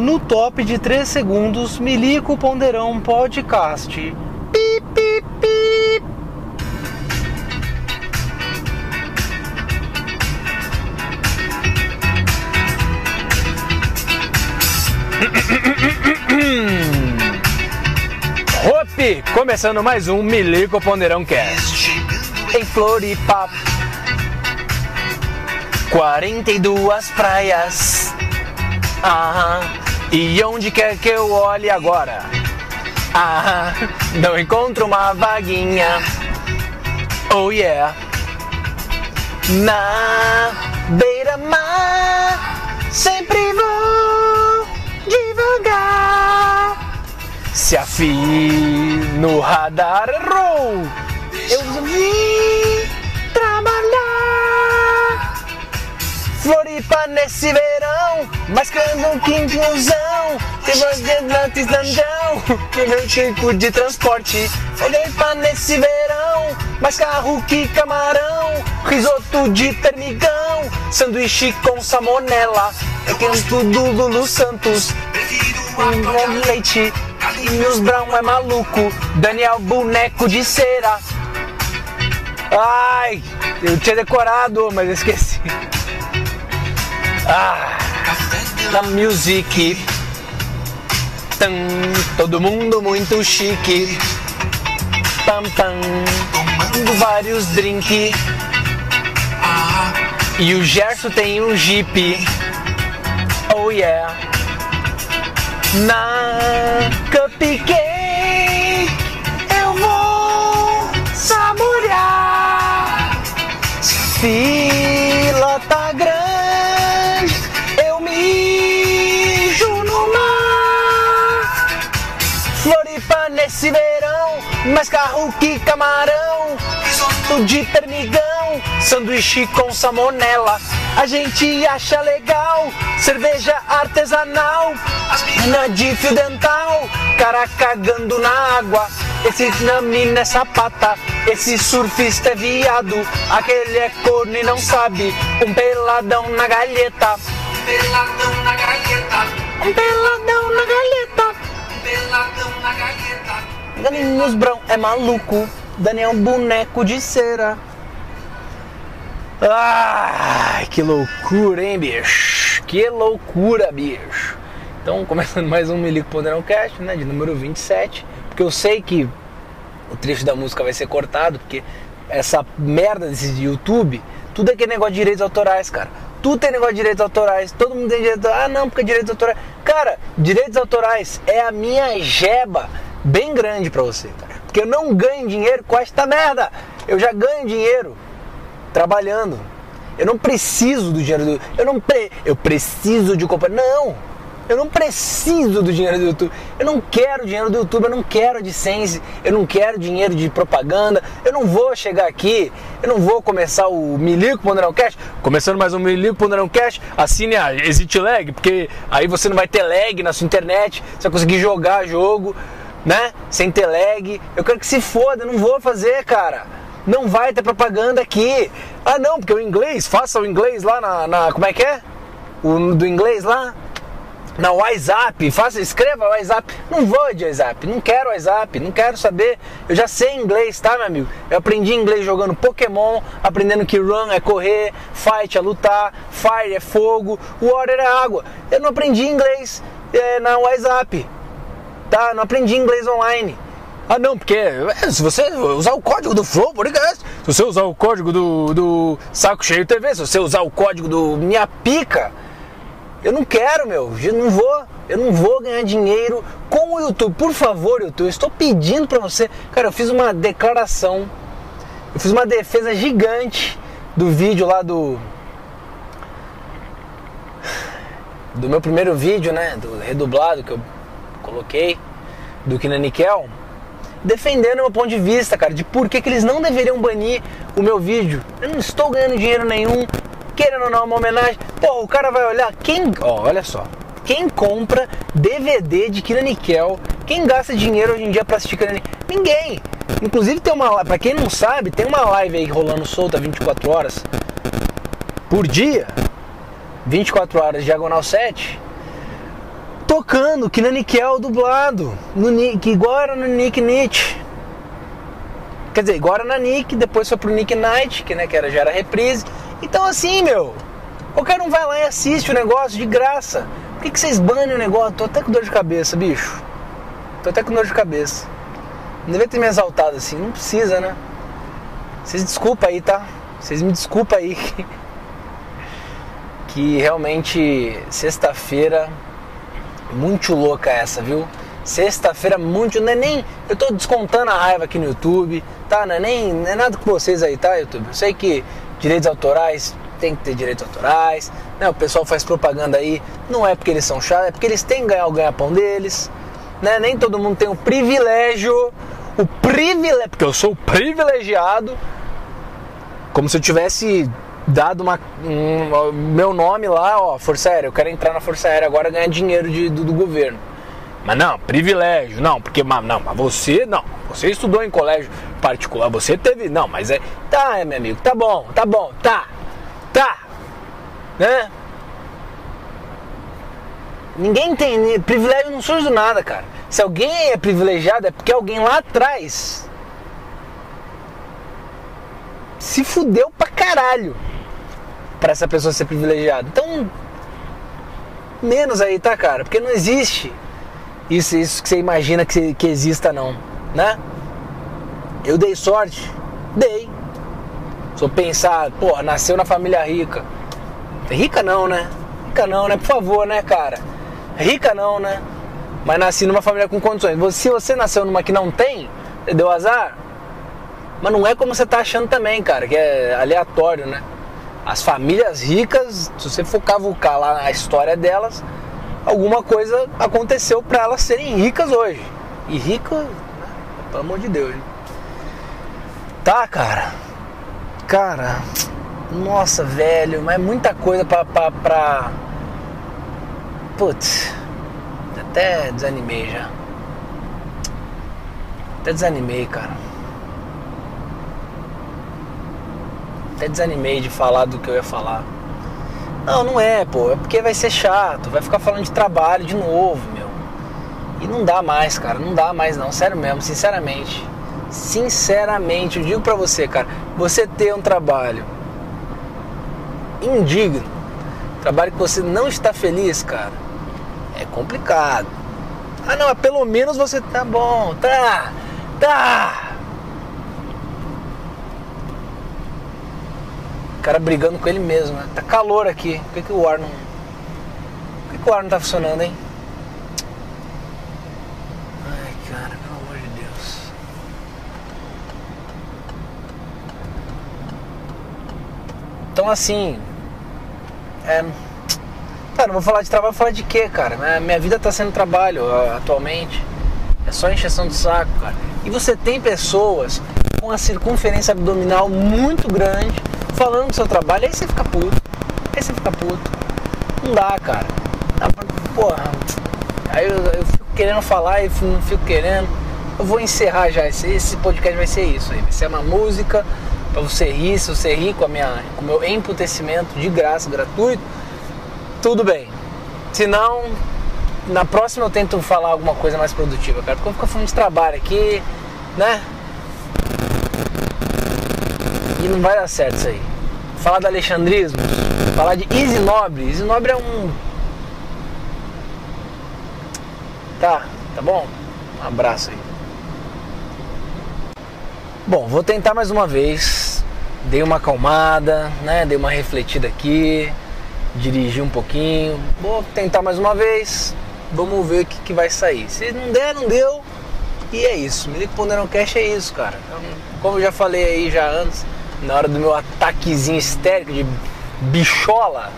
no top de 3 segundos, Milico Ponderão Podcast. Pi, pi, pi. Hope, começando mais um Milico Ponderão Cast. Em Floripa, 42 praias. Ah, e onde quer que eu olhe agora? Ah, não encontro uma vaguinha. Oh yeah. Na beira-mar, sempre vou devagar. Se afino no radar errou, eu vim Floripa nesse verão, mascando um quinquinhozão. Tem antes dandão, tem meu tipo de transporte. Floripa nesse verão, mais carro que camarão. Risoto de termigão, sanduíche com salmonela. Eu quero tudo Lulu Santos, com leite. Carlinhos Brown é maluco, Daniel boneco de cera. Ai, eu tinha decorado, mas esqueci. Ah, na music. Tam, todo mundo muito chique. Pam pam, tomando vários drinks. E o Gerson tem um jeep. Oh yeah. Na cupcake eu vou saborear. Fila tá grande, mais carro que camarão. Risoto de permigão, sanduíche com salmonela. A gente acha legal, cerveja artesanal, as minas de fio dental, cara cagando na água. Esse na mina é sapata, esse surfista é viado, aquele é corno e não sabe. Um peladão na galheta, Um peladão na galheta, um peladão na galheta. um peladão na galheta. Daninhos Brown é maluco, Daniel boneco de cera. Ai, que loucura, hein, bicho? Que loucura, bicho. Então, começando mais um Milico Poderão Cast, né, de número 27. Porque eu sei que o trecho da música vai ser cortado, porque essa merda desse de YouTube, tudo é aquele negócio de direitos autorais, cara. Tudo tem negócio de direitos autorais, todo mundo tem autorais. Ah, não, porque é direitos autorais. Cara, direitos autorais é a minha jeba bem grande pra você. Porque eu não ganho dinheiro com esta merda. Eu já ganho dinheiro trabalhando. Eu não preciso do dinheiro do. Eu não pre, eu preciso de comprar. Não! Eu não preciso do dinheiro do YouTube. Eu não quero dinheiro do YouTube, eu não quero AdSense, eu não quero dinheiro de propaganda. Eu não vou chegar aqui, eu não vou começar o Milico Ponderão Cash. Começando mais um Milico Ponderão Cash, assine a Exit Lag, porque aí você não vai ter lag na sua internet, você vai conseguir jogar jogo, né? Sem ter lag. Eu quero que se foda, não vou fazer, cara não vai ter propaganda aqui. Ah não, porque o inglês, faça o inglês lá na, na como é que é? O do inglês lá? Na WhatsApp, faça, escreva WhatsApp. Não vou de WhatsApp, não quero WhatsApp, não quero saber. Eu já sei inglês, tá, meu amigo? Eu aprendi inglês jogando Pokémon, aprendendo que run é correr, fight é lutar, fire é fogo, water é água. Eu não aprendi inglês é, na WhatsApp, tá? Não aprendi inglês online. Ah não, porque é, se você usar o código do Flow Podcast, se você usar o código do, do Saco Cheio TV, se você usar o código do Minha Pica, eu não quero, meu, eu não vou, eu não vou ganhar dinheiro com o YouTube. Por favor, YouTube, eu estou pedindo pra você. Cara, eu fiz uma declaração, eu fiz uma defesa gigante do vídeo lá do do meu primeiro vídeo, né, do redublado que eu coloquei do Kinanikel defendendo meu ponto de vista, cara, de por que, que eles não deveriam banir o meu vídeo. Eu não estou ganhando dinheiro nenhum, querendo ou não, uma homenagem. Pô, o cara vai olhar, quem. Ó, olha só. Quem compra DVD de Kira Nickel? Quem gasta dinheiro hoje em dia pra assistir Kira Nickel? Ninguém! Inclusive tem uma pra quem não sabe, tem uma live aí rolando solta 24 horas por dia. 24 horas diagonal 7. Tocando que na Nickel dublado, no, Ni- que igual era no Nick Nietzsche. Quer dizer, igual era na Nick, depois foi pro Nick Night, que, né, que era, já era reprise. Então assim, meu, qualquer um vai lá e assiste o negócio de graça. Por que, que vocês banem o negócio? Tô até com dor de cabeça, bicho. Tô até com dor de cabeça. Não devia ter me exaltado assim, não precisa, né? Vocês desculpa aí, tá? Vocês me desculpa aí que realmente sexta-feira muito louca essa, viu? Sexta-feira muito, não é nem, eu tô descontando a raiva aqui no YouTube, tá? Não é nem, não é nada com vocês aí, tá, YouTube? Eu sei que direitos autorais tem que ter direitos autorais, né? O pessoal faz propaganda aí, não é porque eles são chatos, é porque eles têm que ganhar o ganha-pão deles, né? Nem todo mundo tem o privilégio, o privilégio, porque eu sou privilegiado como se eu tivesse dado uma, um, meu nome lá, ó, Força Aérea, eu quero entrar na Força Aérea agora ganhar dinheiro de- do, do governo. Mas não, privilégio, não, porque mas, não, mas você não, você estudou em colégio particular, você teve, não, mas é, tá, é, meu amigo, tá bom, tá bom, tá, tá, né? Ninguém tem, privilégio não surge do nada, cara. Se alguém é privilegiado é porque alguém lá atrás se fudeu pra caralho pra essa pessoa ser privilegiada. Então, menos aí, tá, cara? Porque não existe isso, isso que você imagina que, que exista, não, né? Eu dei sorte? Dei. Se eu pensar, porra, nasceu na família rica. Rica não, né? Rica não, né? Por favor, né, cara? Rica não, né? Mas nasci numa família com condições. Se você nasceu numa que não tem, deu azar, mas não é como você tá achando também, cara, que é aleatório, né? As famílias ricas, se você for cavucar lá a história delas, alguma coisa aconteceu para elas serem ricas hoje. E rica, né? pelo amor de Deus. Tá, cara. Cara, nossa, velho, mas é muita coisa pra. pra, pra... Putz, até desanimei já. Até desanimei, cara. Até desanimei de falar do que eu ia falar. Não, não é, pô. É porque vai ser chato. Vai ficar falando de trabalho de novo, meu. E não dá mais, cara. Não dá mais, não. Sério mesmo, sinceramente. Sinceramente, eu digo pra você, cara. Você ter um trabalho indigno, trabalho que você não está feliz, cara, é complicado. Ah, não, mas pelo menos você tá bom, tá, tá. O cara brigando com ele mesmo, né? Tá calor aqui. Por que, que o ar não. Por que, que o ar não tá funcionando, hein? Ai, cara, pelo amor de Deus. Então, assim. É. Tá, não vou falar de trabalho, vou falar de quê, cara? Minha, vida tá sendo trabalho atualmente. É só encheção de saco, cara. E você tem pessoas com a circunferência abdominal muito grande falando do seu trabalho, aí você fica puto. Aí você fica puto. Não dá, cara. Porra. Aí eu, eu fico querendo falar e não fico querendo. Eu vou encerrar já. Esse, esse podcast vai ser isso aí. Vai ser uma música pra você rir. Se você rir com, a minha, com o meu emputecimento de graça, gratuito, tudo bem. Se não, na próxima eu tento falar alguma coisa mais produtiva, cara. Porque eu fico falando de trabalho aqui, né? E não vai dar certo isso aí. Falar do alexandrismo, falar de Easy Nobre. Easy Nobre é um. Tá, tá bom? Um abraço aí. Bom, vou tentar mais uma vez. Dei uma acalmada, né? Dei uma refletida aqui. Dirigi um pouquinho. Vou tentar mais uma vez. Vamos ver o que, que vai sair. Se não der, não deu. E é isso. Pro Ponderão Cash é isso, cara. Então, Como eu já falei aí já antes, na hora do meu ataquezinho histérico de bichola,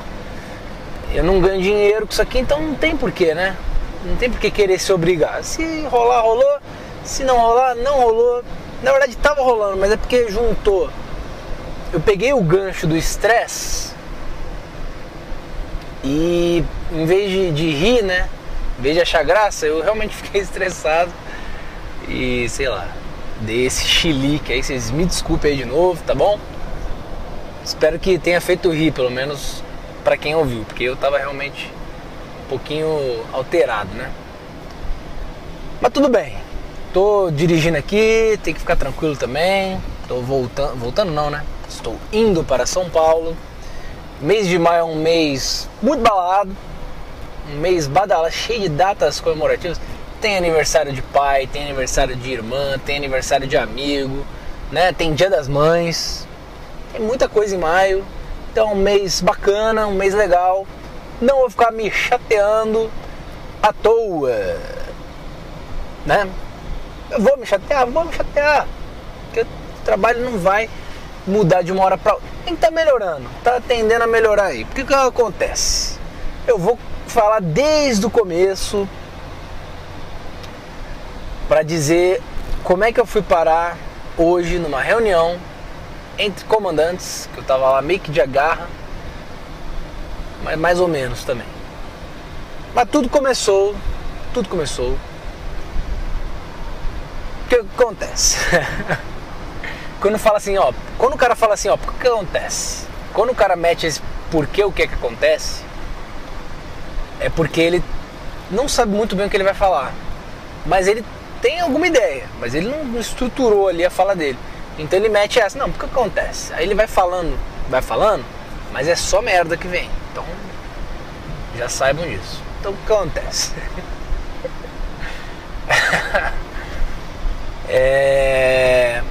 eu não ganho dinheiro com isso aqui, então não tem porquê, né? Não tem porquê querer se obrigar. Se rolar, rolou. Se não rolar, não rolou. Na verdade tava rolando, mas é porque juntou. Eu peguei o gancho do estresse e em vez de, de rir, né? Em vez de achar graça, eu realmente fiquei estressado e sei lá, dei esse chilique aí. Vocês me desculpem aí de novo, tá bom? Espero que tenha feito rir, pelo menos pra quem ouviu, porque eu tava realmente pouquinho alterado, né? Mas tudo bem. Tô dirigindo aqui, tem que ficar tranquilo também. Tô voltando, voltando não, né? Estou indo para São Paulo. Mês de maio é um mês muito balado, um mês badala, cheio de datas comemorativas. Tem aniversário de pai, tem aniversário de irmã, tem aniversário de amigo, né? Tem Dia das Mães. Tem muita coisa em maio. Então, um mês bacana, um mês legal. Não vou ficar me chateando à toa, né? Eu vou me chatear, vou me chatear. Porque o trabalho não vai mudar de uma hora para outra. Tem que estar tá melhorando, tá tendendo a melhorar aí. Porque que acontece? Eu vou falar desde o começo para dizer como é que eu fui parar hoje numa reunião entre comandantes, que eu tava lá meio que de agarra, mas mais ou menos também. Mas tudo começou, tudo começou. O que acontece? quando fala assim, ó, quando o cara fala assim, ó, o que acontece? Quando o cara mete esse porquê, o que é que acontece, é porque ele não sabe muito bem o que ele vai falar. Mas ele tem alguma ideia, mas ele não estruturou ali a fala dele. Então ele mete essa, não, porque acontece? Aí ele vai falando, vai falando, mas é só merda que vem. Então já saibam disso. Então o que acontece? é...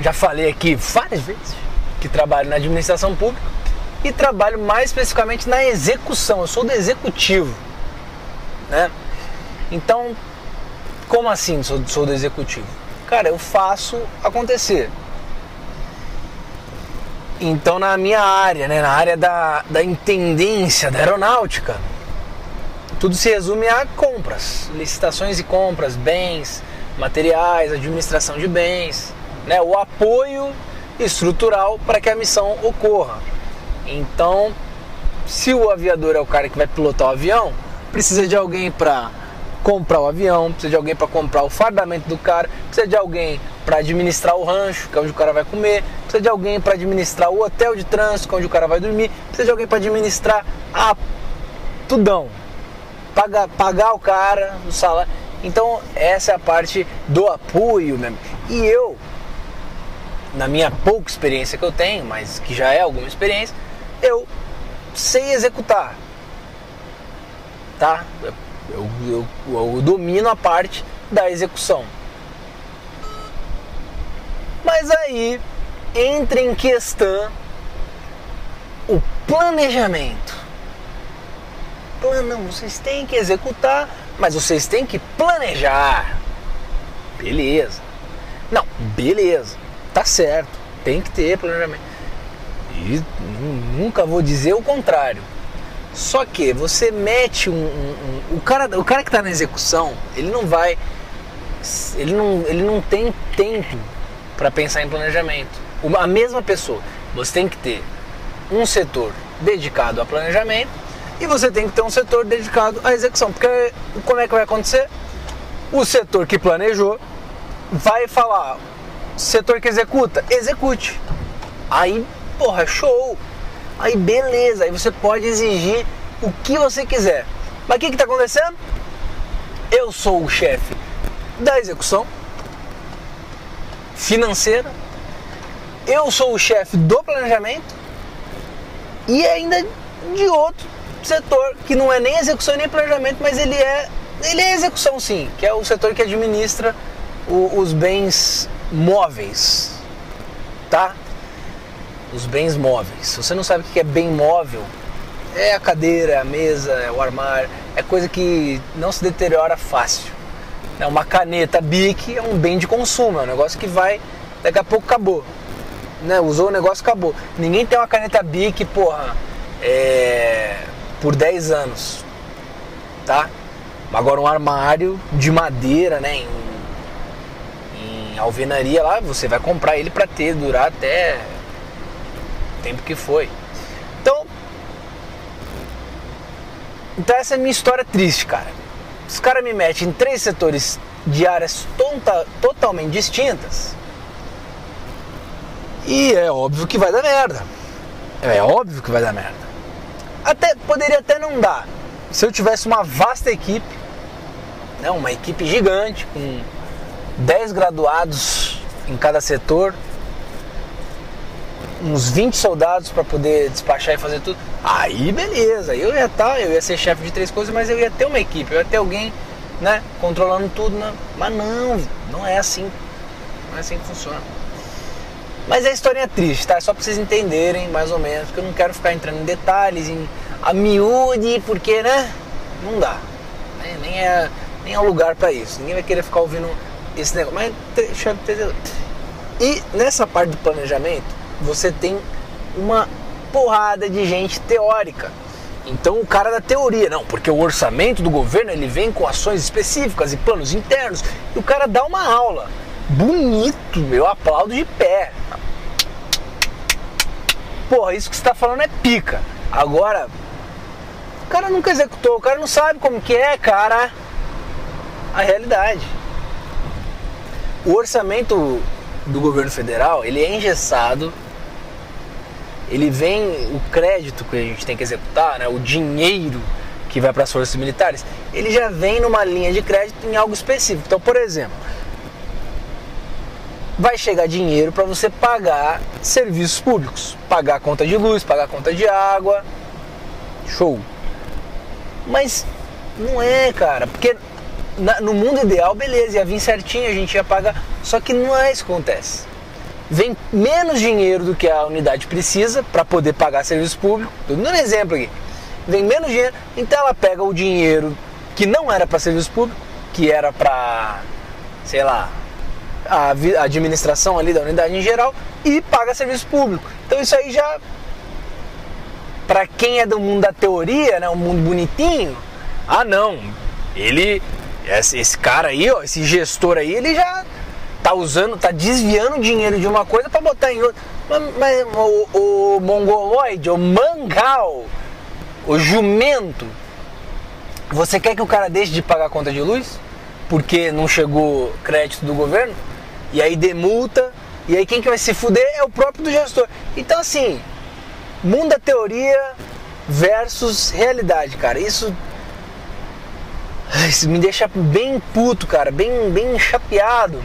Já falei aqui várias vezes que trabalho na administração pública e trabalho mais especificamente na execução. Eu sou do executivo, né? Então, como assim sou, sou do executivo? Cara, eu faço acontecer. Então, na minha área, né, na área da, da intendência da aeronáutica, tudo se resume a compras, licitações e compras, bens, materiais, administração de bens, né, o apoio estrutural para que a missão ocorra. Então, se o aviador é o cara que vai pilotar o avião, precisa de alguém para comprar o avião, precisa de alguém para comprar o fardamento do cara, precisa de alguém para administrar o rancho, que é onde o cara vai comer, precisa de alguém para administrar o hotel de trânsito, que é onde o cara vai dormir, precisa de alguém para administrar a tudão. Pagar, pagar o cara, o salário. Então, essa é a parte do apoio mesmo. E eu, na minha pouca experiência que eu tenho, mas que já é alguma experiência, eu sei executar. Tá? Eu, eu, eu domino a parte da execução. Mas aí entra em questão o planejamento. Não, vocês têm que executar, mas vocês têm que planejar. Beleza. Não, beleza. Tá certo. Tem que ter planejamento. E nunca vou dizer o contrário. Só que você mete um, um, um, o cara o cara que está na execução ele não vai ele não, ele não tem tempo para pensar em planejamento. Uma, a mesma pessoa você tem que ter um setor dedicado a planejamento e você tem que ter um setor dedicado à execução porque como é que vai acontecer? O setor que planejou vai falar setor que executa execute. Aí porra show Aí beleza, aí você pode exigir o que você quiser. Mas o que está acontecendo? Eu sou o chefe da execução financeira, eu sou o chefe do planejamento e ainda de outro setor que não é nem execução nem planejamento, mas ele é ele é execução sim, que é o setor que administra o, os bens móveis, tá? Os bens móveis. Se você não sabe o que é bem móvel, é a cadeira, é a mesa, é o armário, é coisa que não se deteriora fácil. É uma caneta Bic é um bem de consumo, é um negócio que vai, daqui a pouco acabou. Né? Usou o negócio, acabou. Ninguém tem uma caneta Bic, porra, é, por 10 anos. Tá? Agora um armário de madeira, né? Em, em alvenaria lá, você vai comprar ele para ter, durar até tempo que foi. Então, então essa é a minha história triste, cara. Os caras me metem em três setores de áreas tonta, totalmente distintas. E é óbvio que vai dar merda. É óbvio que vai dar merda. Até, poderia até não dar. Se eu tivesse uma vasta equipe, né, uma equipe gigante, com 10 graduados em cada setor, uns 20 soldados para poder despachar e fazer tudo. Aí beleza, eu ia estar, eu ia ser chefe de três coisas, mas eu ia ter uma equipe, eu ia ter alguém, né, controlando tudo, né? Mas não, não é assim. Não é assim que funciona. Mas a história é triste, tá? É só pra vocês entenderem mais ou menos, porque eu não quero ficar entrando em detalhes, em a miúde, porque, né? Não dá. Nem, é, nem é o lugar para isso. Ninguém vai querer ficar ouvindo esse negócio. Mas entender. E nessa parte do planejamento, você tem uma porrada de gente teórica. Então o cara da teoria, não, porque o orçamento do governo ele vem com ações específicas e planos internos, e o cara dá uma aula. Bonito, eu aplaudo de pé. Porra, isso que você está falando é pica. Agora, o cara nunca executou, o cara não sabe como que é, cara, a realidade. O orçamento do governo federal, ele é engessado, ele vem, o crédito que a gente tem que executar, né, o dinheiro que vai para as forças militares, ele já vem numa linha de crédito em algo específico. Então, por exemplo, vai chegar dinheiro para você pagar serviços públicos, pagar conta de luz, pagar conta de água, show. Mas não é, cara, porque na, no mundo ideal, beleza, ia vir certinho, a gente ia pagar, só que não é isso que acontece. Vem menos dinheiro do que a unidade precisa para poder pagar serviço público. Estou dando um exemplo aqui. Vem menos dinheiro, então ela pega o dinheiro que não era para serviço público, que era para, sei lá, a, administração ali da unidade em geral e paga serviço público. Então isso aí já para quem é do mundo da teoria, né, um mundo bonitinho, ah não, ele esse, esse cara aí, ó, esse gestor aí, ele já tá usando, tá desviando dinheiro de uma coisa para botar em outra. Mas, mas o, o mongoloide, o mangal, o jumento, você quer que o cara deixe de pagar a conta de luz? Porque não chegou crédito do governo? E aí demulta, e aí quem que vai se fuder é o próprio do gestor. Então assim, mundo da teoria versus realidade, cara. Isso, isso me deixa bem puto, cara, bem, bem chapeado.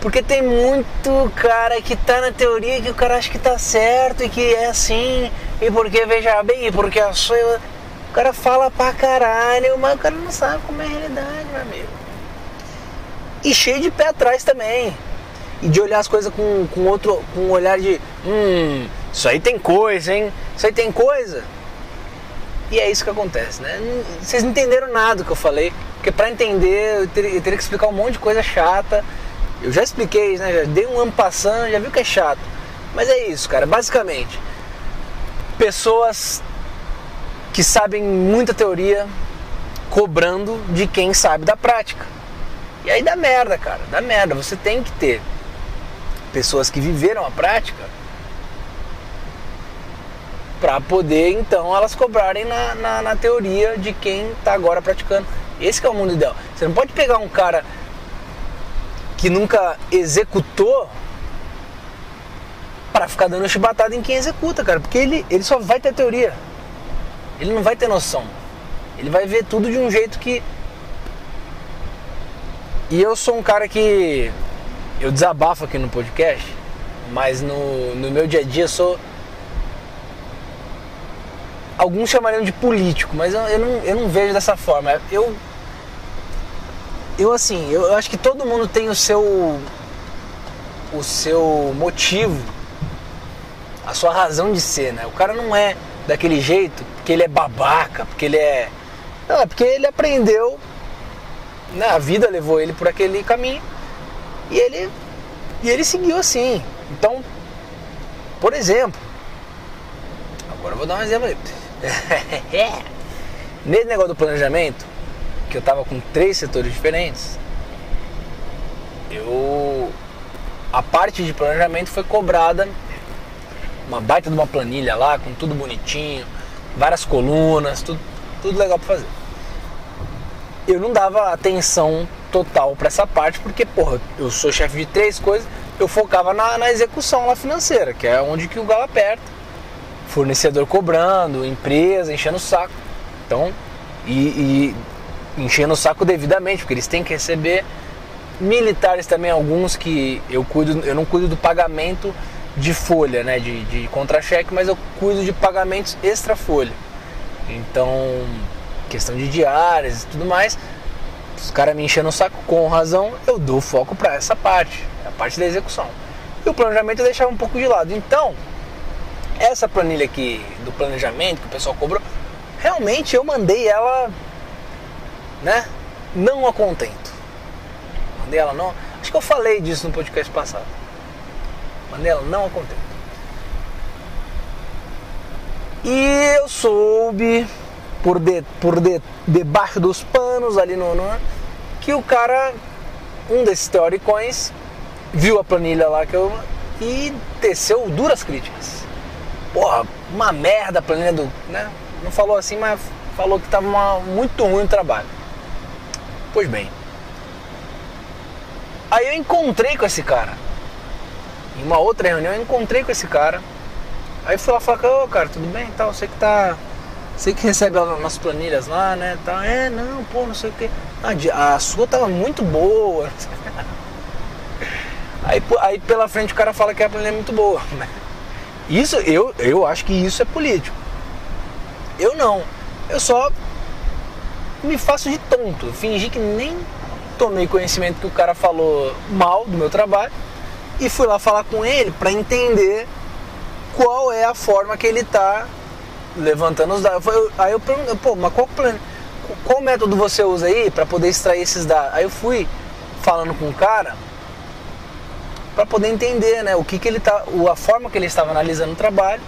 Porque tem muito cara que tá na teoria que o cara acha que tá certo e que é assim, e porque veja bem, e porque a sua. O cara fala pra caralho, mas o cara não sabe como é a realidade, meu amigo. E cheio de pé atrás também. E de olhar as coisas com, com outro. com um olhar de. Hum, isso aí tem coisa, hein? Isso aí tem coisa. E é isso que acontece, né? Vocês não entenderam nada do que eu falei. Porque pra entender eu eu teria que explicar um monte de coisa chata. Eu já expliquei, né? Já dei um ano passando, já viu que é chato. Mas é isso, cara. Basicamente, pessoas que sabem muita teoria cobrando de quem sabe da prática. E aí dá merda, cara. Dá merda. Você tem que ter pessoas que viveram a prática para poder então elas cobrarem na, na, na teoria de quem está agora praticando. Esse é o mundo ideal. Você não pode pegar um cara que nunca executou para ficar dando chibatada em quem executa, cara, porque ele, ele só vai ter teoria. Ele não vai ter noção. Ele vai ver tudo de um jeito que e eu sou um cara que eu desabafo aqui no podcast, mas no, no meu dia a dia sou alguns chamariam de político, mas eu, eu, não, eu não vejo dessa forma. Eu eu assim, eu acho que todo mundo tem o seu o seu motivo, a sua razão de ser, né? O cara não é daquele jeito porque ele é babaca, porque ele é não, é porque ele aprendeu, né? A vida levou ele por aquele caminho e ele e ele seguiu assim. Então, por exemplo, agora eu vou dar um exemplo aí. Nesse negócio do planejamento, que eu tava com três setores diferentes, eu a parte de planejamento foi cobrada uma baita de uma planilha lá com tudo bonitinho, várias colunas, tudo, tudo legal para fazer. Eu não dava atenção total para essa parte porque, porra, eu sou chefe de três coisas, eu focava na, na execução lá financeira, que é onde que o galo aperta. fornecedor cobrando, empresa enchendo o saco. Então, e, e enchendo o saco devidamente, porque eles têm que receber. Militares também, alguns que eu cuido, eu não cuido do pagamento de folha, né, de, de contra-cheque, mas eu cuido de pagamentos extra folha. Então, questão de diárias e tudo mais, os caras me enchendo o saco com razão, eu dou foco para essa parte, a parte da execução. E o planejamento eu deixava um pouco de lado. Então, essa planilha aqui do planejamento que o pessoal cobrou, realmente eu mandei ela, né, não a contento. Mandei ela não. Acho que eu falei disso no podcast passado. Mandei ela não a contento. E eu soube por, de, por de, debaixo dos panos ali no, no que o cara, um desses teoricões, viu a planilha lá que eu e teceu duras críticas. Porra, uma merda a planilha do, né? Não falou assim, mas falou que tava uma, muito ruim o trabalho. Pois bem. Aí eu encontrei com esse cara. Em uma outra reunião eu encontrei com esse cara. Aí fui lá falar, ô oh, cara, tudo bem? Tal, você que tá você que recebe as planilhas lá, né? Tá, é, não, pô, não sei o que. A, a sua tava muito boa. Aí, aí pela frente o cara fala que a planilha é muito boa. Isso, eu, eu acho que isso é político. Eu não. Eu só me faço de tonto. Fingi que nem tomei conhecimento que o cara falou mal do meu trabalho e fui lá falar com ele para entender qual é a forma que ele tá levantando os dados. Aí eu perguntei, pô, mas qual, qual método você usa aí para poder extrair esses dados? Aí eu fui falando com o cara para poder entender, né, o que que ele tá, a forma que ele estava analisando o trabalho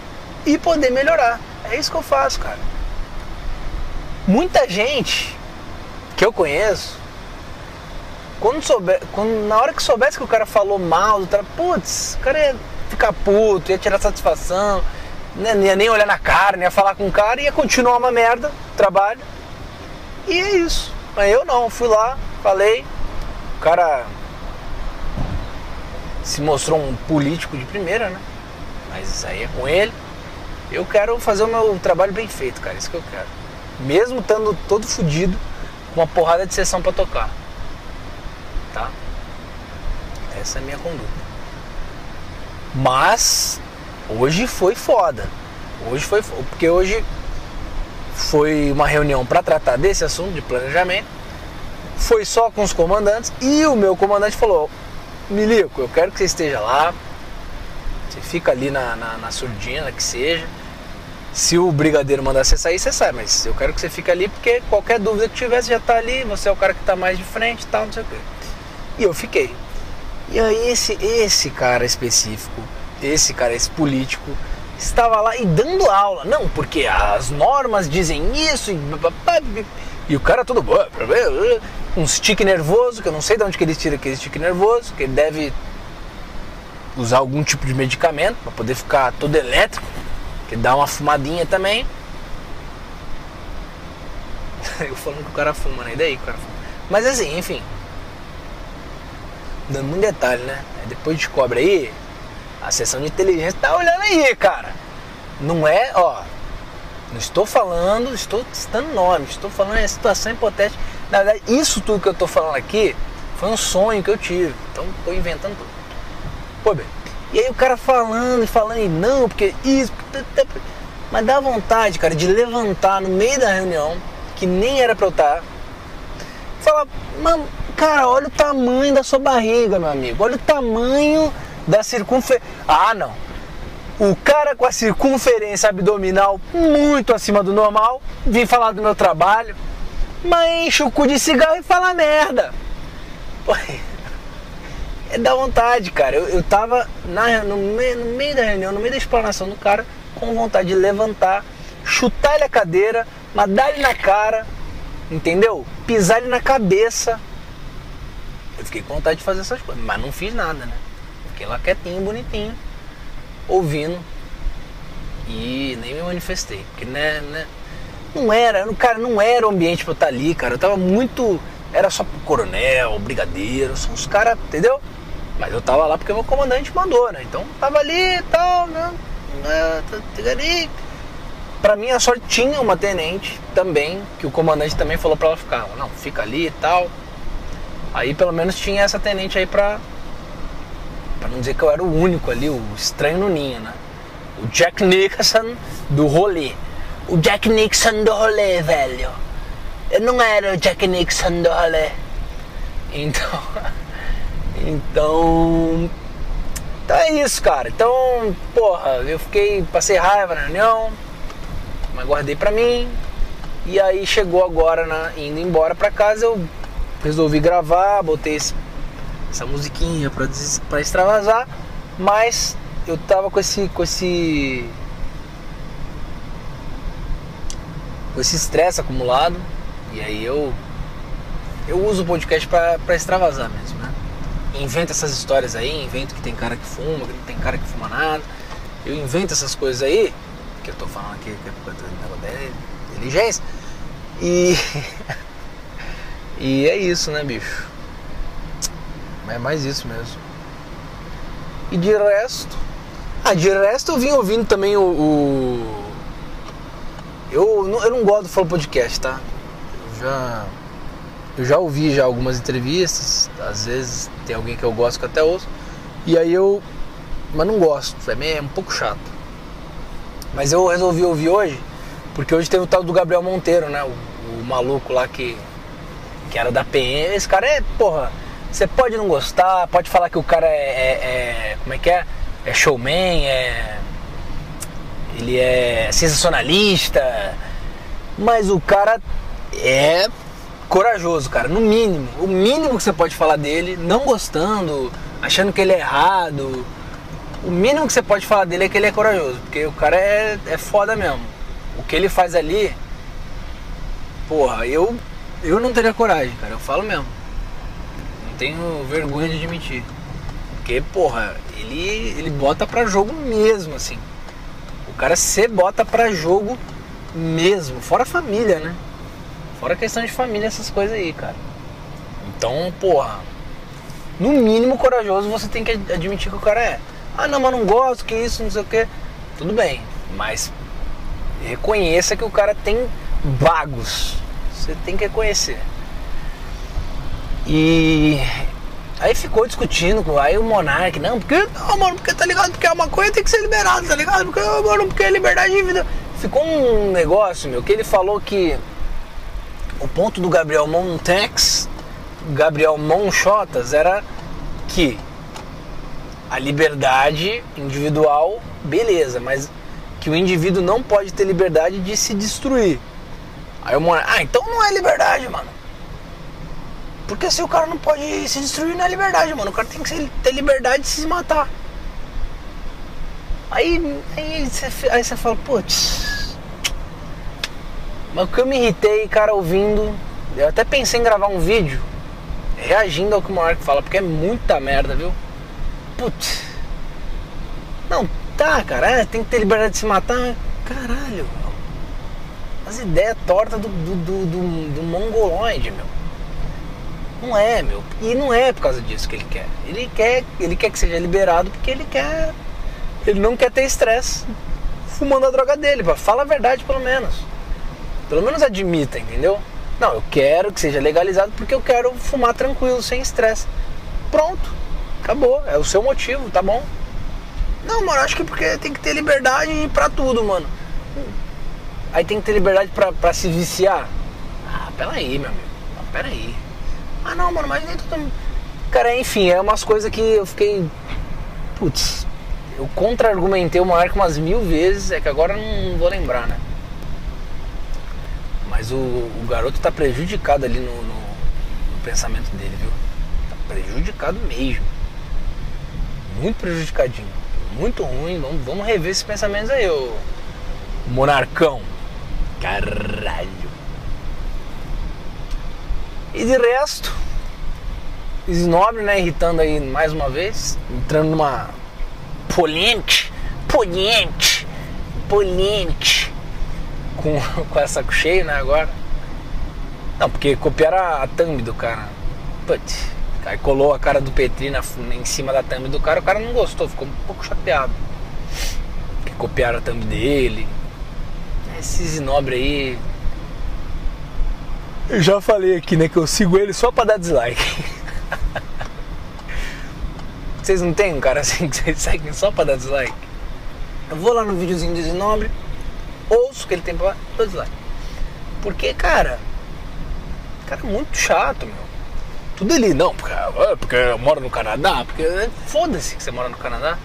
e poder melhorar. É isso que eu faço, cara. Muita gente que eu conheço, quando souber, quando, na hora que soubesse que o cara falou mal do trabalho, putz, o cara ia ficar puto, ia tirar satisfação, né, não ia nem olhar na cara, nem ia falar com o cara, ia continuar uma merda, trabalho. E é isso. Mas eu não, fui lá, falei, o cara se mostrou um político de primeira, né? Mas isso aí é com ele. Eu quero fazer o meu trabalho bem feito, cara, isso que eu quero. Mesmo estando todo fodido, com uma porrada de sessão para tocar. Tá? Essa é a minha conduta. Mas Hoje foi foda. Hoje foi porque hoje foi uma reunião para tratar desse assunto de planejamento. Foi só com os comandantes e o meu comandante falou: Milico, eu quero que você esteja lá. Você fica ali na, na, na surdina, que seja. Se o brigadeiro mandar você sair, você sai, mas eu quero que você fique ali porque qualquer dúvida que tivesse já tá ali, você é o cara que tá mais de frente e tal, não sei o quê. E eu fiquei. E aí esse, esse cara específico esse cara, esse político, estava lá e dando aula. Não, porque as normas dizem isso e, e o cara todo um stick nervoso, que eu não sei de onde que ele tira aquele stick nervoso, que ele deve usar algum tipo de medicamento para poder ficar todo elétrico, dá uma fumadinha também. Eu falando que o cara fuma, né? E daí cara fuma. Mas assim, enfim. Dando muito detalhe, né? Depois descobre aí a seção de inteligência tá olhando aí, cara. Não é, ó. Não estou falando, estou citando nomes, estou falando em situação hipotética. Na verdade, isso tudo que eu estou falando aqui foi um sonho que eu tive. Então estou inventando tudo. Pô, bem. E aí o cara falando e falando, e não, porque isso. Mas dá vontade, cara, de levantar no meio da reunião, que nem era pra eu estar. Falar, mano, cara, olha o tamanho da sua barriga, meu amigo. Olha o tamanho da circunferência. Ah, não. O cara com a circunferência abdominal muito acima do normal vem falar do meu trabalho, mas enche o cu de cigarro e fala merda. Pô, é da vontade, cara. Eu, eu tava na, no, meio, no meio da reunião, no meio da explanação do cara, com vontade de levantar, chutar ele a cadeira, mas dar ele na cara, entendeu? Pisar ele na cabeça. Eu fiquei com vontade de fazer essas coisas, mas não fiz nada, né? Fiquei lá quietinho, bonitinho, ouvindo e nem me manifestei. Porque né, né, não era, cara, não era o ambiente pra eu estar ali, cara. Eu tava muito. Era só pro coronel, brigadeiro, são os caras, entendeu? Mas eu tava lá porque meu comandante mandou, né? Então tava ali e tal, né? ah, tá- tá- Pra minha sorte tinha uma tenente também, que o comandante também falou pra ela ficar. Não, fica ali e tal. Aí pelo menos tinha essa tenente aí pra. Pra não dizer que eu era o único ali, o estranho no ninho, né? O Jack Nicholson do rolê. O Jack Nixon do rolê, velho. Eu não era o Jack Nixon do rolê. Então. Então. Então é isso, cara. Então, porra, eu fiquei. Passei raiva na reunião, mas guardei pra mim. E aí chegou agora, na, indo embora pra casa, eu resolvi gravar, botei esse- essa musiquinha pra, pra extravasar, mas eu tava com esse. com esse. com esse estresse acumulado. E aí eu. Eu uso o podcast pra extravasar mesmo, Invento essas histórias aí, invento que tem cara que fuma, que não tem cara que fuma nada. Eu invento essas coisas aí, que eu tô falando aqui, que é por causa da inteligência. E. e é isso, né, bicho? É mais isso mesmo. E de resto. Ah, de resto eu vim ouvindo também o. o- Eu, eu não gosto do Flow Podcast, tá? Eu já. Eu já ouvi já algumas entrevistas, às vezes tem alguém que eu gosto que até ouço. E aí eu. Mas não gosto, é meio é um pouco chato. Mas eu resolvi ouvir hoje, porque hoje teve o tal do Gabriel Monteiro, né? O, o maluco lá que, que era da PM. Esse cara é, porra, você pode não gostar, pode falar que o cara é. é- é- como é que é? É showman, é. Ele é sensacionalista. Mas o cara é corajoso, cara, no mínimo. O mínimo que você pode falar dele, não gostando, achando que ele é errado. O mínimo que você pode falar dele é que ele é corajoso, porque o cara é, é foda mesmo. O que ele faz ali, porra, eu, eu não teria coragem, cara, eu falo mesmo. Não tenho vergonha de admitir. Porque, porra, ele, ele bota pra jogo mesmo, assim. O cara se bota pra jogo mesmo, fora a família, né? Fora questão de família, essas coisas aí, cara. Então, porra, no mínimo corajoso você tem que admitir que o cara é. Ah, não, mas não gosto, que isso, não sei o que. Tudo bem, mas reconheça que o cara tem vagos. Você tem que reconhecer. E aí ficou discutindo com aí o Monark, não, porque não, mano, porque tá ligado, porque a maconha tem que ser liberada, tá ligado? Porque, mano, porque é liberdade de vida. Ficou um negócio, meu, que ele falou que o ponto do Gabriel Montex, Gabriel Monchotas, era que a liberdade individual, beleza, mas que o indivíduo não pode ter liberdade de se destruir. Aí o Monark, ah, então não é liberdade, mano. Porque se o cara não pode se destruir, não é liberdade, mano. O cara tem que ter liberdade de se matar. Aí, aí, você, aí você fala, putz. Mas o que eu me irritei, cara, ouvindo. Eu até pensei em gravar um vídeo reagindo ao que o Monark fala, porque é muita merda, viu? Putz. Não, tá, cara, é, tem que ter liberdade de se matar. Caralho, meu. As ideias tortas do, do, do, do, do mongoloide, meu. Não é, meu. E não é por causa disso que ele quer. Ele quer, ele quer que seja liberado porque ele quer. Ele não quer ter estresse fumando a droga dele. pá. Fala a verdade, pelo menos. Pelo menos admita, entendeu? Não, eu quero que seja legalizado porque eu quero fumar tranquilo, sem estresse. Pronto. Acabou. É o seu motivo, tá bom? Não, mano, acho que porque tem que ter liberdade pra tudo, mano. Aí tem que ter liberdade pra se viciar. Ah, peraí, meu amigo. Ah, peraí. Ah, não, mano, mas nem mundo. Cara, enfim, é umas coisas que eu fiquei. Putz, eu contra-argumentei o Monark umas mil vezes, é que agora eu não vou lembrar, né? Mas o, o garoto tá prejudicado ali no, no- no pensamento dele, viu? Tá prejudicado mesmo. Muito prejudicadinho. Muito ruim. Vamos, vamos rever esses pensamentos aí, ô Monarcão. Caralho. E de resto, Snobre, né, irritando aí mais uma vez, entrando numa polêmica, polêmica, polêmica com, com essa saco cheio, né, agora. Não, porque copiaram a, a thumb do cara. Putz, aí colou a cara do Petri na, em cima da thumb do cara, o cara não gostou, ficou um pouco chateado. Porque copiaram a thumb dele. Esse Zinobre aí. Eu já falei aqui, né, que eu sigo ele só pra dar dislike. Vocês não tem um cara assim que vocês seguem só pra dar dislike? Eu vou lá no videozinho do Zinobre, ouço que ele tem pra falar, dou dislike. Porque, cara, cara é muito chato, meu. Tudo ele, não, porque, ah, porque eu moro no Canadá, porque foda-se que você mora no Canadá.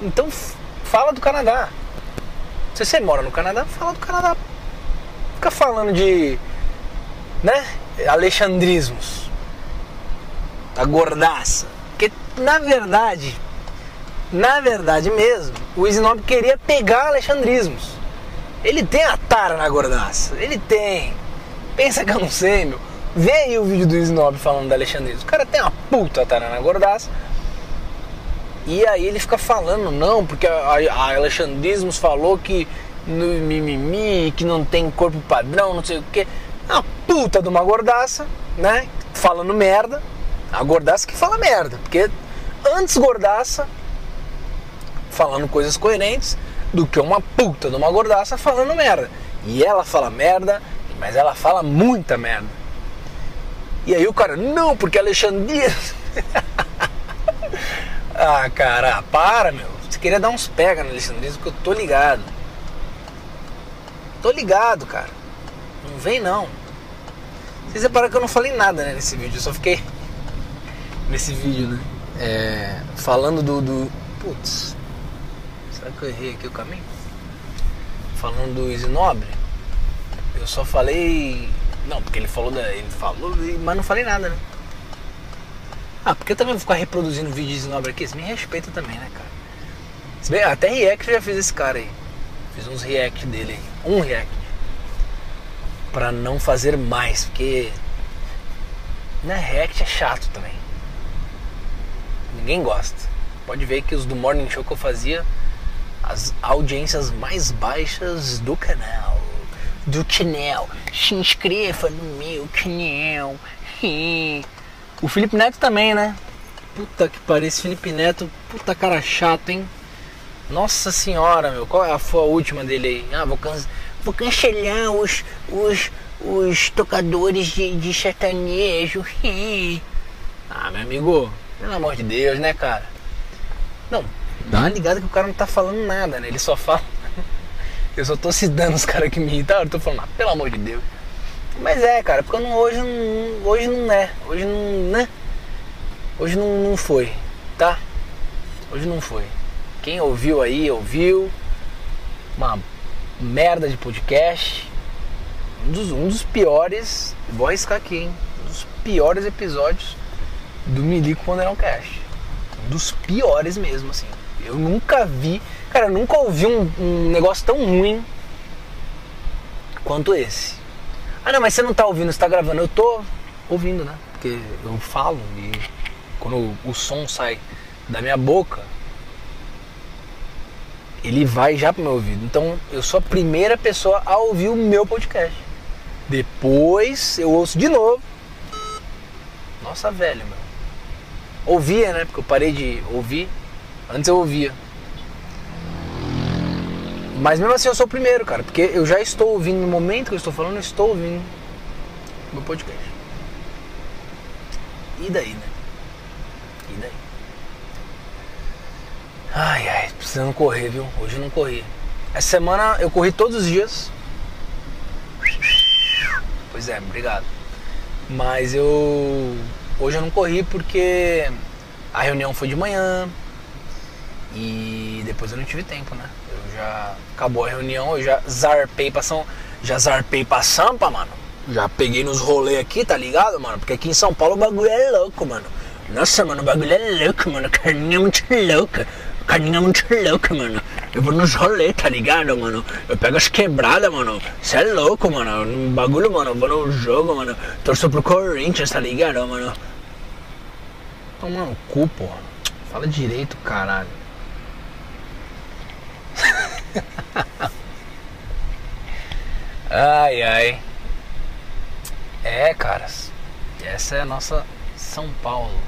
Então fala do Canadá. Se você mora no Canadá, fala do Canadá. Fica falando de, né, alexandrismos. A gordaça. Porque, na verdade, na verdade mesmo, o Snob queria pegar alexandrismos. Ele tem a tara na gordaça. Ele tem. Pensa que eu não sei, meu. Vê aí o vídeo do Snob falando da alexandrismo. O cara tem uma puta tara na gordaça. E aí ele fica falando, não, porque a, a- Alexandrismos falou que no mimimi, que não tem corpo padrão, não sei o que. A puta de uma gordaça, né? Falando merda. A gordaça que fala merda. Porque antes gordaça falando coisas coerentes do que uma puta de uma gordaça falando merda. E ela fala merda, mas ela fala muita merda. E aí o cara, não, porque Alexandria. ah, cara, para, meu. Você queria dar uns pega no Alexandrismo que eu tô ligado. Tô ligado, cara. Não vem não. Vocês repararam que eu não falei nada né, nesse vídeo, eu só fiquei. Nesse vídeo, né? É, falando do, do. Putz. Será que eu errei aqui o caminho? Falando do Isinobre. Eu só falei. Não, porque ele falou da. Ele falou, mas não falei nada, né? Ah, porque eu também vou ficar reproduzindo vídeo de Isinobre aqui? Você me respeita também, né, cara? Se bem, até react eu já fiz esse cara aí. Fiz uns react dele aí. Um react. Pra não fazer mais, porque. Né, react é chato também. Ninguém gosta. Pode ver que os do Morning Show que eu fazia, as audiências mais baixas do canal. Do canal. Se inscreva no meu canal. O Felipe Neto também, né? Puta que pariu, esse Felipe Neto, puta cara chato, hein? Nossa senhora, meu, qual é a, foi a última dele aí? Ah, vou, can... vou cancelar os, os, os tocadores de, de sertanejo. ah, meu amigo, pelo amor de Deus, né, cara? Não, dá uma ligada que o cara não tá falando nada, né? Ele só fala. Eu só tô citando os caras que me irritaram, eu tô falando, ah, pelo amor de Deus. Mas é, cara, porque não, hoje não. Hoje não é. Hoje não. né? Hoje não, não foi, tá? Hoje não foi. Quem ouviu aí, ouviu. Uma merda de podcast. Um dos, um dos piores. Vou arriscar aqui, hein? Um dos piores episódios do Milico Ponderão Cast. Um dos piores mesmo, assim. Eu nunca vi. Cara, eu nunca ouvi um, um negócio tão ruim quanto esse. Ah não, mas você não tá ouvindo, você tá gravando. Eu tô ouvindo, né? Porque eu falo e quando o, som sai da minha boca, ele vai já pro meu ouvido. Então eu sou a primeira pessoa a ouvir o meu podcast. Depois eu ouço de novo. Nossa, velho, meu. Ouvia, né? Porque eu parei de ouvir. Antes eu ouvia. Mas mesmo assim eu sou o primeiro, cara. Porque eu já estou ouvindo, no momento que eu estou falando, eu estou ouvindo meu podcast. E daí, né? E daí? Ai, ai, precisando correr, viu? Hoje eu não corri. Essa semana eu corri todos os dias. Pois é, obrigado. Mas eu. Hoje eu não corri porque a reunião foi de manhã e depois eu não tive tempo, né? Eu já. Acabou a reunião, eu já zarpei pra São. Já zarpei pra Sampa, mano. Já peguei nos rolês aqui, tá ligado, mano? Porque aqui em São Paulo o bagulho é louco, mano. Nossa, mano, o bagulho é louco, mano. Carninha é muito louca. Carninha é muito louca, mano. Eu vou nos rolês, tá ligado, mano? Eu pego as quebradas, mano. Você é louco, mano. No bagulho, mano. Eu vou no jogo, mano. Torço pro Corinthians, tá ligado, mano? Toma no cu, porra. Fala direito, caralho. ai, ai. É, caras. Essa é a nossa São Paulo.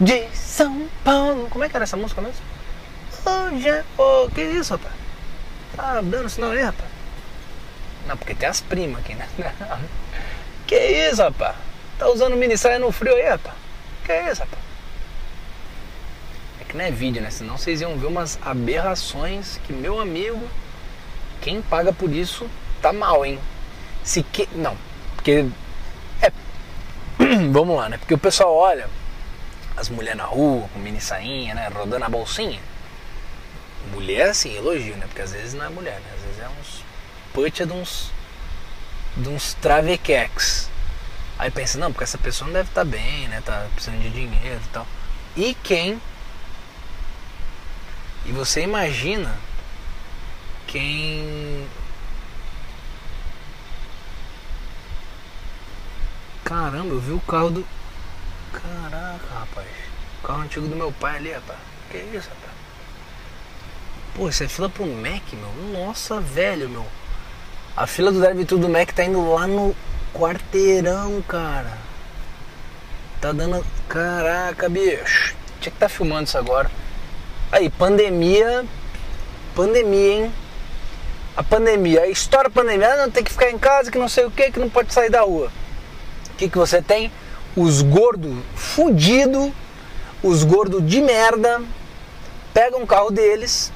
De São Paulo. Como é que era essa música mesmo? Hoje é. Ô, que isso, rapaz? Tá dando sinal aí, rapaz? Não, porque tem as primas aqui, né? Que isso, rapaz? Tá usando mini saia no frio aí, rapaz? Que isso, rapaz? Que não é vídeo, né? Senão vocês iam ver umas aberrações que, meu amigo, quem paga por isso tá mal, hein? Se que. Não, porque. É. Vamos lá, né? Porque o pessoal olha as mulheres na rua com mini sainha, né? Rodando a bolsinha. Mulher, assim, elogio, né? Porque às vezes não é mulher, né? Às vezes é uns puta de uns. de uns travequex. Aí pensa, não, porque essa pessoa não deve estar bem, né? Tá precisando de dinheiro e tal. E quem. E você imagina quem. Caramba, eu vi o carro do. Caraca, rapaz. O carro antigo do meu pai ali, rapaz. Que isso, rapaz? Pô, isso é fila pro Mac, meu. Nossa, velho, meu. A fila do drive do Mac tá indo lá no quarteirão, cara. Tá dando. Caraca, bicho. Tinha que tá filmando isso agora. Aí, pandemia. Pandemia, hein? A pandemia, a história da pandemia, ah, não tem que ficar em casa, que não sei o que, que não pode sair da rua. O que, que você tem? Os gordos fudidos, os gordos de merda, pegam o carro deles,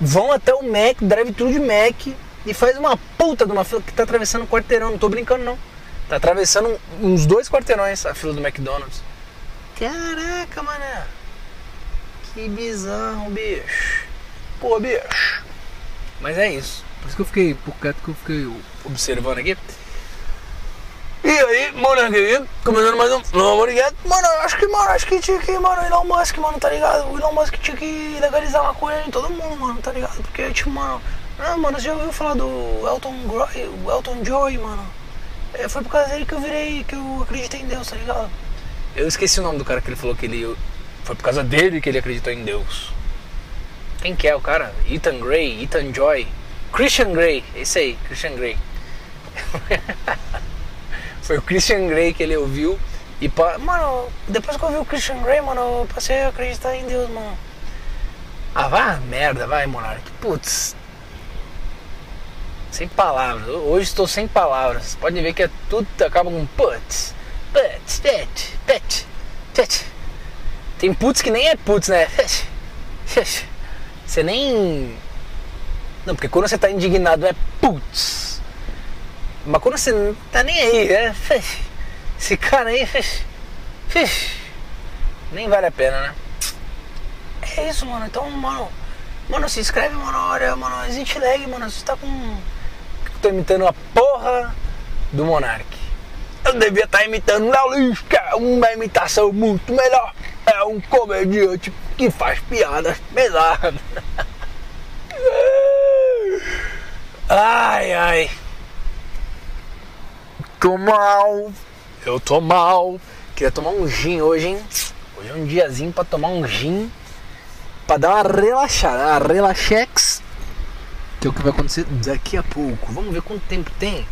vão até o Mac, drive-thru de Mac, e faz uma puta de uma fila que tá atravessando o quarteirão, não tô brincando não. Tá atravessando uns dois quarteirões a fila do McDonald's. Caraca, mané. Que bizarro, bicho. Pô, bicho. Mas é isso. Por isso que eu fiquei por quieto que eu fiquei observando aqui. E aí, mano, aqui, começando mais um novo podcast. Mano, acho que, mano, acho que tinha que, mano, Elon Musk, mano, tá ligado? O Elon Musk tinha que legalizar uma coisa em todo mundo, mano, tá ligado? Porque, tipo, mano, ah, mano, você já ouviu falar do Elton, Groy, Elton Joy, mano? É, foi por causa dele que eu virei, que eu acreditei em Deus, tá ligado? Eu esqueci o nome do cara que ele falou que ele. Foi por causa dele que ele acreditou em Deus. Quem que é o cara? Ethan Gray, Ethan Joy. Christian Grey, esse aí, Christian Grey. Foi o Christian Grey que ele ouviu e mano, depois que eu ouvi o Christian Grey, mano, eu passei a acreditar em Deus, mano. Ah, vai merda, vai, Monark. Putz. Sem palavras. Hoje estou sem palavras. Pode ver que é tudo acaba com putz. Putz, pet, pet, pet. Tem putz que nem é putz, né? Você nem. Não, porque quando você tá indignado é putz. Mas quando você tá nem aí, é. Esse cara aí. Nem vale a pena, né? É isso, mano. Então, mano. Mano, se inscreve, mano. Olha, mano, existe lag, mano. Você tá com. Tô imitando a porra do Monark. Eu devia estar imitando o Léo uma imitação muito melhor. É um comediante que faz piadas pesadas. Ai, ai. Tô mal. Eu tô mal. Queria tomar um gin hoje, hein? Hoje é um diazinho pra tomar um gin. Pra dar uma relaxada. Uma relaxex. Que é o que vai acontecer daqui a pouco. Vamos ver quanto tempo tem.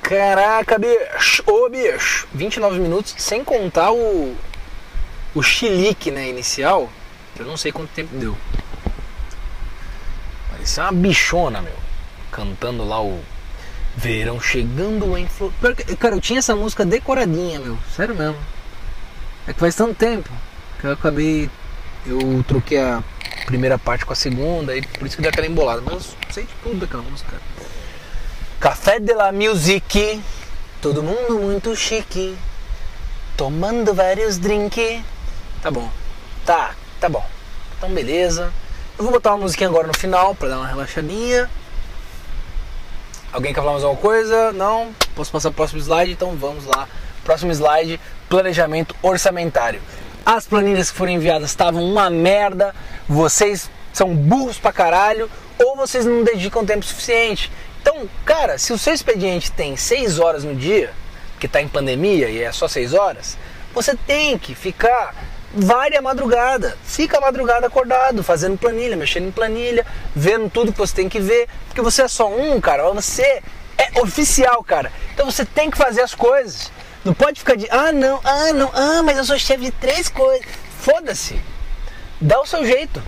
Caraca, bicho. Ô, bicho. 29 minutos sem contar o. O chilique, né? Inicial. Eu não sei quanto tempo deu. Parecia uma bichona, meu. Cantando lá o Verão chegando em flor. Cara, eu tinha essa música decoradinha, meu. Sério mesmo. É que faz tanto tempo que eu acabei. Eu troquei a primeira parte com a segunda, e por isso que deu aquela embolada. Mas eu sei de tudo daquela música. Café de la Music. Todo mundo muito chique. Tomando vários drinks. Tá bom. Tá, tá bom. Então beleza. Eu vou botar uma musiquinha agora no final pra dar uma relaxadinha. Alguém quer falar mais alguma coisa? Não? Posso passar pro próximo slide? Então vamos lá. Próximo slide: planejamento orçamentário. As planilhas que foram enviadas estavam uma merda. Vocês são burros pra caralho. Ou vocês não dedicam tempo suficiente. Então, cara, se o seu expediente tem 6 horas no dia, que está em pandemia e é só 6 horas, você tem que ficar vai a madrugada, fica a madrugada acordado, fazendo planilha, mexendo em planilha, vendo tudo que você tem que ver, porque você é só um, cara, você é oficial, cara. Então você tem que fazer as coisas. Não pode ficar de, ah, não, ah, não, ah, mas eu sou chefe de três coisas. Foda-se. Dá o seu jeito.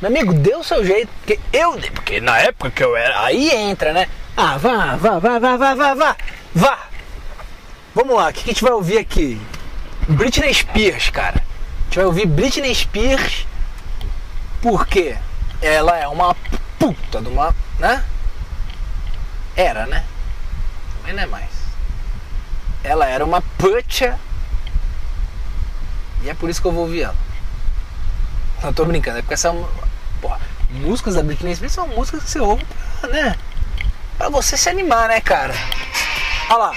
Meu amigo, deu o seu jeito. Porque eu, porque na época que eu era, aí entra, né? Ah, vá, vá, vá, vá, vá, vá, vá. Vá. Vamos lá, o que a gente vai ouvir aqui? Britney Spears, cara. A gente vai ouvir Britney Spears porque ela é uma puta de uma, né? Era, né? Mas não é mais. Ela era uma puta e é por isso que eu vou ouvir ela. Não tô brincando, é porque essa porra, músicas da Britney Spears são músicas que você ouve pra, né? Pra você se animar, né, cara? Olha lá.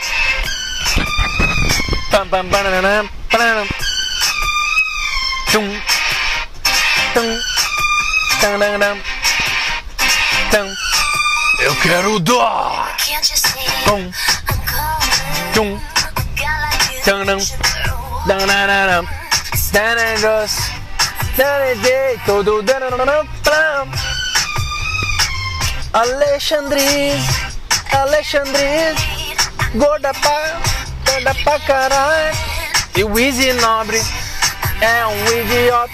Eu quero dó. Pum. Tum. Tanam. Dananam. Danangos. Danedei. Todo dananam. Alexandre. Alexandre. Gorda pá gorda pra caralho. E o Easy Nobre é um idiota.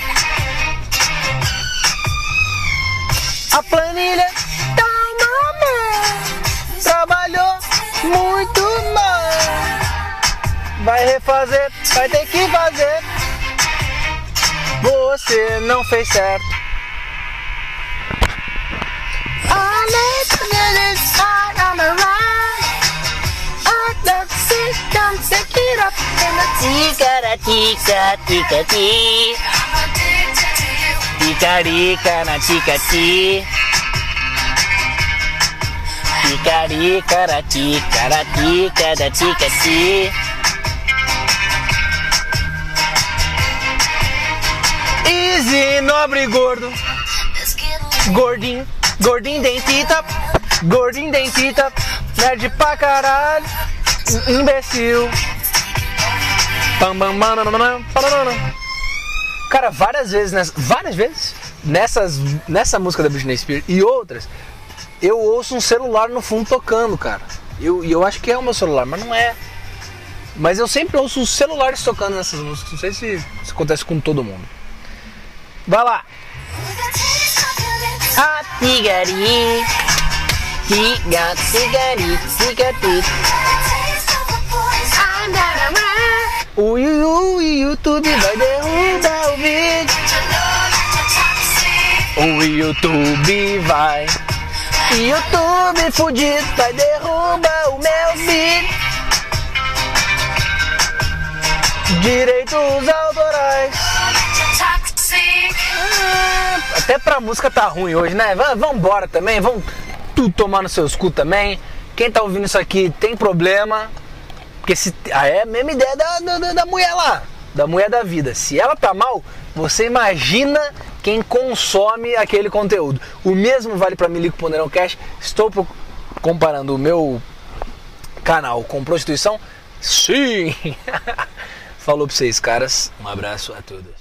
A planilha tá uma merda. Trabalhou muito mal. Vai refazer, vai ter que fazer. Você não fez certo. Tica, tica, dance, it up, and a tika, tika, tika, tika. Ticarica na ticati Ticarica na ticaratica da ticati Easy, nobre gordo. Gordinho, gordinho dentita Gordinho dentita Nerd pra caralho imbecil. Cara, várias vezes, nessa, várias vezes, nessas, nessa música da Britney Spears e outras, eu ouço um celular no fundo tocando, cara. E eu, eu acho que é o meu celular, mas não é. Mas eu sempre ouço os celulares tocando nessas músicas. Não sei se acontece com todo mundo. Vai lá. With a taste of your lips. A tigari. Tiga, tigari, tigari. O, YouTube vai derrubar o vídeo. O YouTube vai. YouTube fudido vai derrubar o meu vídeo. Direitos autorais. Ah, Até pra música tá ruim hoje, né? Va- Vambora também, vamos tudo tomar nos seus cu também. Quem tá ouvindo isso aqui tem problema. Porque se. É a mesma ideia da, da, da mulher lá, da mulher da vida. Se ela tá mal, você imagina quem consome aquele conteúdo. O mesmo vale pra Milico Ponderão Cash. Estou comparando o meu canal com prostituição? Sim! Falou pra vocês, caras. Um abraço a todos.